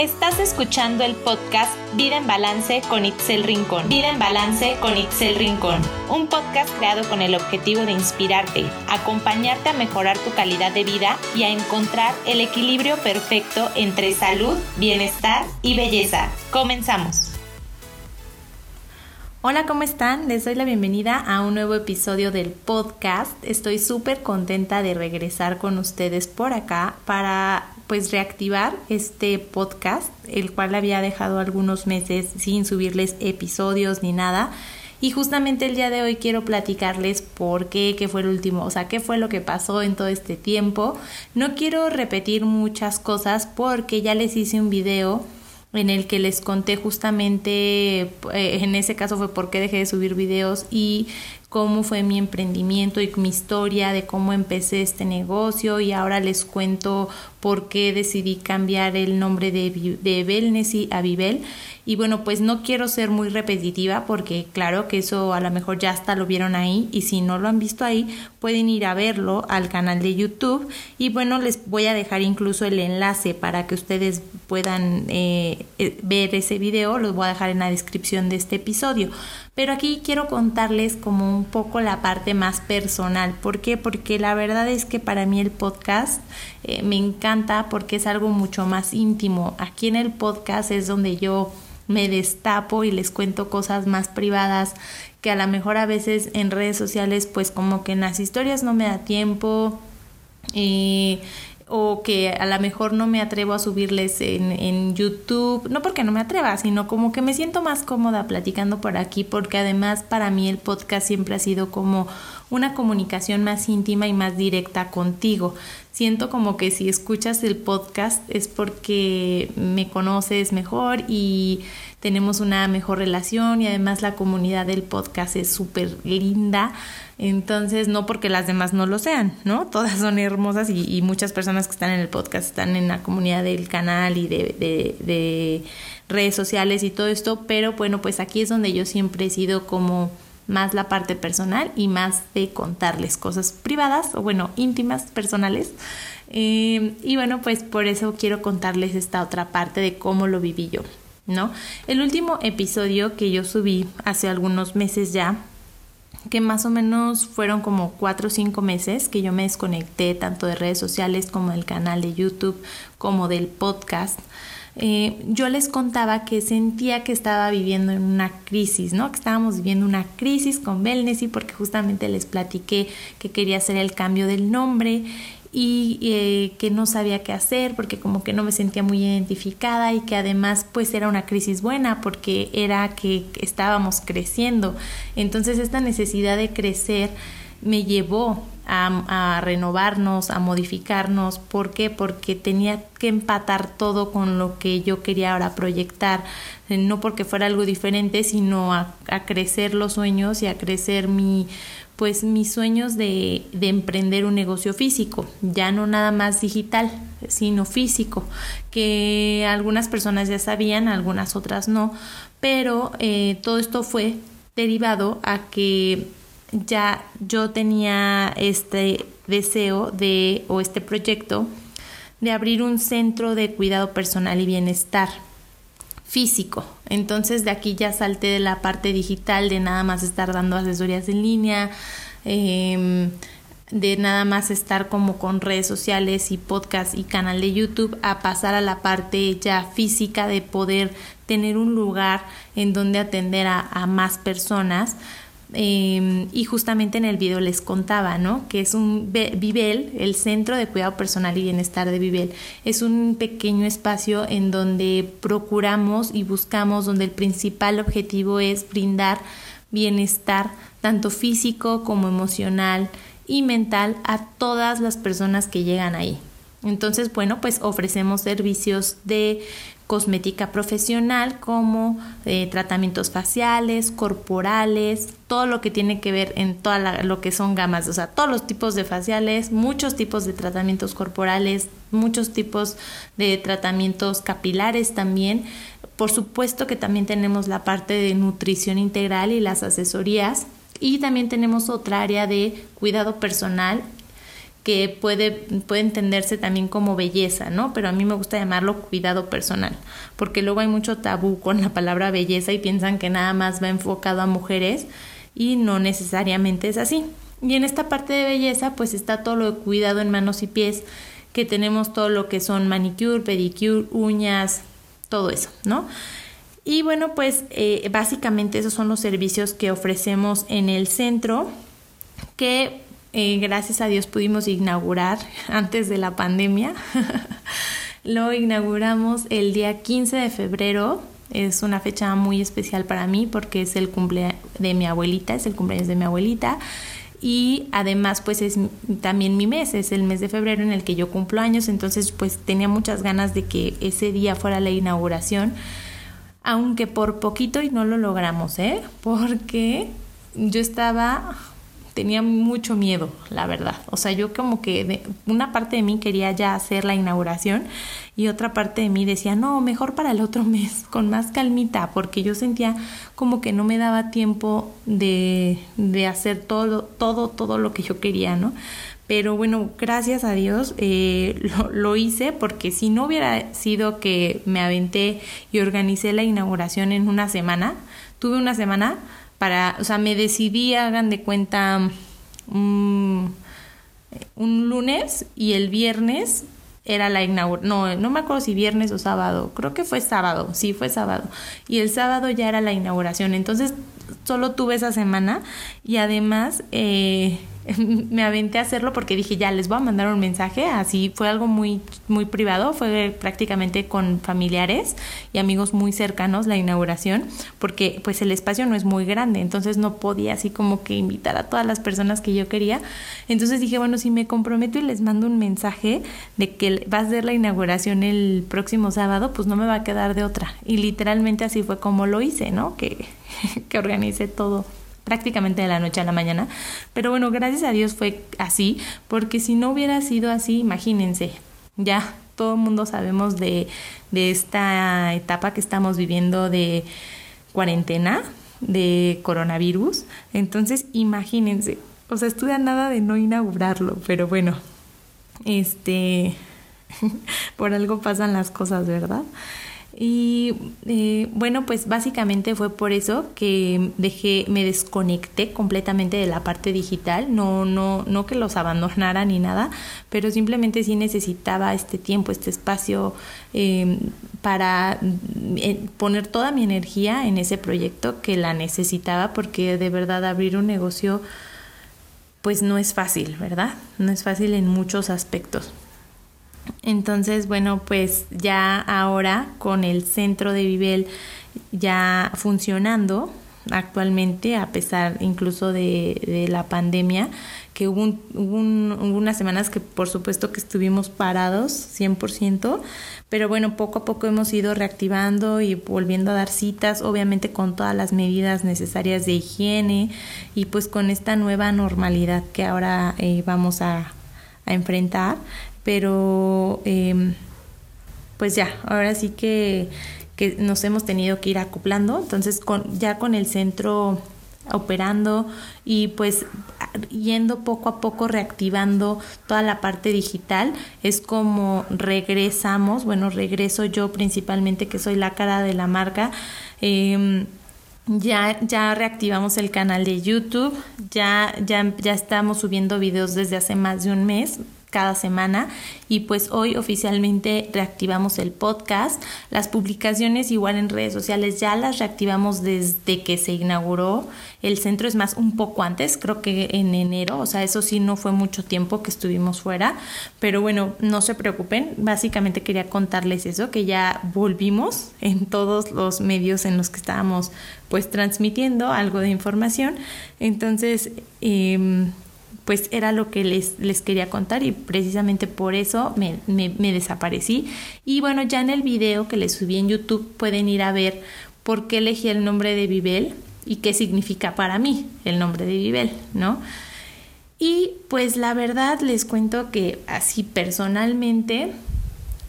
Estás escuchando el podcast Vida en Balance con Itzel Rincón. Vida en Balance con Itzel Rincón. Un podcast creado con el objetivo de inspirarte, acompañarte a mejorar tu calidad de vida y a encontrar el equilibrio perfecto entre salud, bienestar y belleza. Comenzamos. Hola, ¿cómo están? Les doy la bienvenida a un nuevo episodio del podcast. Estoy súper contenta de regresar con ustedes por acá para pues reactivar este podcast, el cual había dejado algunos meses sin subirles episodios ni nada. Y justamente el día de hoy quiero platicarles por qué, qué fue el último, o sea, qué fue lo que pasó en todo este tiempo. No quiero repetir muchas cosas porque ya les hice un video en el que les conté justamente, eh, en ese caso fue por qué dejé de subir videos y cómo fue mi emprendimiento y mi historia de cómo empecé este negocio y ahora les cuento por qué decidí cambiar el nombre de, de a Vivel. Y bueno, pues no quiero ser muy repetitiva porque claro que eso a lo mejor ya hasta lo vieron ahí y si no lo han visto ahí pueden ir a verlo al canal de YouTube y bueno, les voy a dejar incluso el enlace para que ustedes puedan eh, eh, ver ese video, los voy a dejar en la descripción de este episodio. Pero aquí quiero contarles como un poco la parte más personal. ¿Por qué? Porque la verdad es que para mí el podcast eh, me encanta porque es algo mucho más íntimo. Aquí en el podcast es donde yo me destapo y les cuento cosas más privadas que a lo mejor a veces en redes sociales pues como que en las historias no me da tiempo. Eh, o que a lo mejor no me atrevo a subirles en, en, YouTube, no porque no me atreva, sino como que me siento más cómoda platicando por aquí, porque además para mí el podcast siempre ha sido como una comunicación más íntima y más directa contigo. Siento como que si escuchas el podcast es porque me conoces mejor y tenemos una mejor relación y además la comunidad del podcast es súper linda. Entonces, no porque las demás no lo sean, ¿no? Todas son hermosas y, muchas personas que están en el podcast están en la comunidad del canal y de, de, de redes sociales y todo esto, pero bueno, pues aquí es donde yo siempre he sido como más la parte personal y más de contarles cosas privadas o bueno, íntimas, personales. Eh, y bueno, pues por eso quiero contarles esta otra parte de cómo lo viví yo, ¿no? El último episodio que yo subí hace algunos meses ya que más o menos fueron como cuatro o cinco meses que yo me desconecté tanto de redes sociales como del canal de YouTube como del podcast. Eh, yo les contaba que sentía que estaba viviendo en una crisis, ¿no? Que estábamos viviendo una crisis con Belnesi porque justamente les platiqué que quería hacer el cambio del nombre y eh, que no sabía qué hacer porque como que no me sentía muy identificada y que además pues era una crisis buena porque era que estábamos creciendo. Entonces esta necesidad de crecer me llevó a, renovarnos, a modificarnos. ¿Por qué? Porque tenía que empatar todo con lo que yo quería ahora proyectar. No porque fuera algo diferente, sino a, a crecer los sueños y a crecer mi pues mis sueños de, de, emprender un negocio físico, ya no nada más digital, sino físico, que algunas personas ya sabían, algunas otras no, pero eh, todo esto fue derivado a que ya yo tenía este deseo de, o este proyecto de abrir un centro de cuidado personal y bienestar físico. Entonces de aquí ya salté de la parte digital, de nada más estar dando asesorías en línea, em, de nada más estar como con redes sociales y podcast y canal de YouTube, a pasar a la parte ya física de poder tener un lugar en donde atender a, a más personas Em, y justamente en el video les contaba, ¿no? Que es un Vivel, el Centro de Cuidado Personal y Bienestar de Vivel. Es un pequeño espacio en donde procuramos y buscamos, donde el principal objetivo es brindar bienestar, tanto físico como emocional y mental, a todas las personas que llegan ahí. Entonces, bueno, pues ofrecemos servicios de cosmética profesional como eh, tratamientos faciales, corporales, todo lo que tiene que ver en toda lo que son gamas, o sea, todos los tipos de faciales, muchos tipos de tratamientos corporales, muchos tipos de tratamientos capilares también. Por supuesto que también tenemos la parte de nutrición integral y las asesorías y también tenemos otra área de cuidado personal que puede, puede entenderse también como belleza, ¿no? Pero a mí me gusta llamarlo cuidado personal, porque luego hay mucho tabú con la palabra belleza y piensan que nada más va enfocado a mujeres y no necesariamente es así. Y en esta parte de belleza pues está todo lo de cuidado en manos y pies, que tenemos todo lo que son manicure, pedicure, uñas, todo eso, ¿no? Y bueno, pues eh, básicamente esos son los servicios que ofrecemos en el centro, que eh, gracias a Dios pudimos inaugurar antes de la pandemia. Lo inauguramos el día 15 de febrero. Es una fecha muy especial para mí porque es el cumpleaños de mi abuelita, es el cumpleaños de mi abuelita y además pues es también mi mes, es el mes de febrero en el que yo cumplo años, entonces pues tenía muchas ganas de que ese día fuera la inauguración, aunque por poquito y no lo logramos, ¿eh? Porque yo estaba tenía mucho miedo, la verdad. O sea, yo como que una parte de mí quería ya hacer la inauguración y otra parte de mí decía, no, mejor para el otro mes, con más calmita, porque yo sentía como que no me daba tiempo de, de hacer todo, todo, todo lo que yo quería, ¿no? Pero bueno, gracias a Dios eh, lo, lo, hice porque si no hubiera sido que me aventé y organicé la inauguración en una semana, tuve una semana para, o sea, me decidí, hagan de cuenta, mm, un lunes y el viernes era la inauguración, no, no me acuerdo si viernes o sábado, creo que fue sábado, sí fue sábado, y el sábado ya era la inauguración, entonces solo tuve esa semana y además eh, me aventé a hacerlo porque dije, ya les voy a mandar un mensaje, así fue algo muy, muy privado, fue prácticamente con familiares y amigos muy cercanos la inauguración, porque pues el espacio no es muy grande, entonces no podía así como que invitar a todas las personas que yo quería. Entonces dije, bueno, si me comprometo y les mando un mensaje de que va a ser la inauguración el próximo sábado, pues no me va a quedar de otra. Y literalmente así fue como lo hice, ¿no? Que, que organicé todo prácticamente de la noche a la mañana. Pero bueno, gracias a Dios fue así, porque si no hubiera sido así, imagínense, ya todo el mundo sabemos de, de esta etapa que estamos viviendo de cuarentena, de coronavirus. Entonces, imagínense, o sea, estuve nada de no inaugurarlo, pero bueno, este, por algo pasan las cosas, ¿verdad? Y eh, bueno, pues básicamente fue por eso que dejé, me desconecté completamente de la parte digital, no, no, no que los abandonara ni nada, pero simplemente sí necesitaba este tiempo, este espacio eh, para poner toda mi energía en ese proyecto que la necesitaba porque de verdad abrir un negocio pues no es fácil, ¿verdad? No es fácil en muchos aspectos. Entonces, bueno, pues ya ahora con el centro de Vivel ya funcionando actualmente, a pesar incluso de, la pandemia, que hubo, unas semanas que por supuesto que estuvimos parados 100%, pero bueno, poco a poco hemos ido reactivando y volviendo a dar citas, obviamente con todas las medidas necesarias de higiene y pues con esta nueva normalidad que ahora eh, vamos a enfrentar pero em, pues ya, ahora sí que, que, nos hemos tenido que ir acoplando, entonces con, ya con el centro operando y pues yendo poco a poco reactivando toda la parte digital es como regresamos bueno regreso yo principalmente que soy la cara de la marca eh, ya, ya reactivamos el canal de YouTube, ya, ya, ya estamos subiendo videos desde hace más de un mes, cada semana y pues hoy oficialmente reactivamos el podcast. Las publicaciones igual en redes sociales ya las reactivamos desde que se inauguró el centro, es más un poco antes, creo que en enero, o sea, eso sí no fue mucho tiempo que estuvimos fuera, pero bueno, no se preocupen, básicamente quería contarles eso, que ya volvimos en todos los medios en los que estábamos pues transmitiendo algo de información. Entonces, eh, pues era lo que les, les quería contar y precisamente por eso me, me, desaparecí. Y bueno, ya en el video que les subí en YouTube pueden ir a ver por qué elegí el nombre de Vivel y qué significa para mí el nombre de Vivel, ¿no? Y pues la verdad les cuento que así personalmente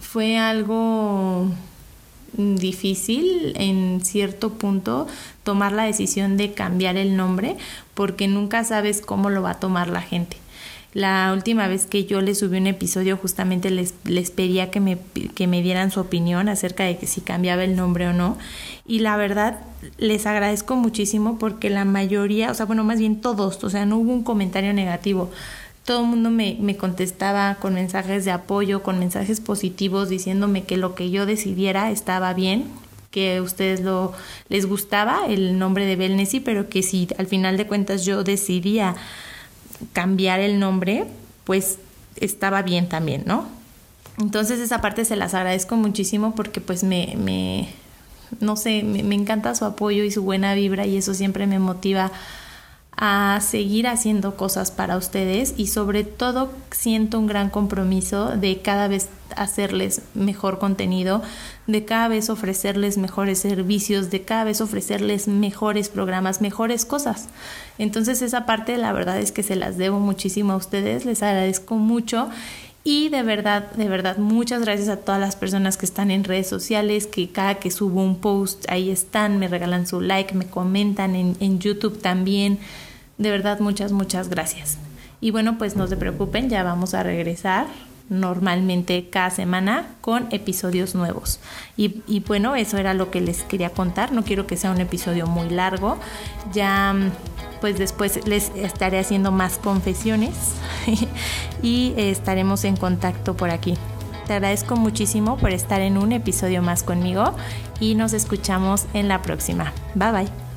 fue algo difícil en cierto punto tomar la decisión de cambiar el nombre porque nunca sabes cómo lo va a tomar la gente. La última vez que yo les subí un episodio justamente les, les pedía que me, que me dieran su opinión acerca de que si cambiaba el nombre o no. Y la verdad les agradezco muchísimo porque la mayoría, o sea, bueno, más bien todos, o sea, no hubo un comentario negativo todo el mundo me, me, contestaba con mensajes de apoyo, con mensajes positivos, diciéndome que lo que yo decidiera estaba bien, que a ustedes lo les gustaba el nombre de Belnesi, pero que si al final de cuentas yo decidía cambiar el nombre, pues estaba bien también, ¿no? Entonces esa parte se las agradezco muchísimo porque pues me, me no sé, me, me encanta su apoyo y su buena vibra y eso siempre me motiva a seguir haciendo cosas para ustedes y sobre todo siento un gran compromiso de cada vez hacerles mejor contenido, de cada vez ofrecerles mejores servicios, de cada vez ofrecerles mejores programas, mejores cosas. Entonces esa parte la verdad es que se las debo muchísimo a ustedes, les agradezco mucho y de verdad, de verdad, muchas gracias a todas las personas que están en redes sociales, que cada que subo un post ahí están, me regalan su like, me comentan en, en YouTube también. De verdad, muchas, muchas gracias. Y bueno, pues no se preocupen, ya vamos a regresar normalmente cada semana con episodios nuevos. Y, y, bueno, eso era lo que les quería contar. No quiero que sea un episodio muy largo. Ya pues después les estaré haciendo más confesiones y estaremos en contacto por aquí. Te agradezco muchísimo por estar en un episodio más conmigo y nos escuchamos en la próxima. Bye bye.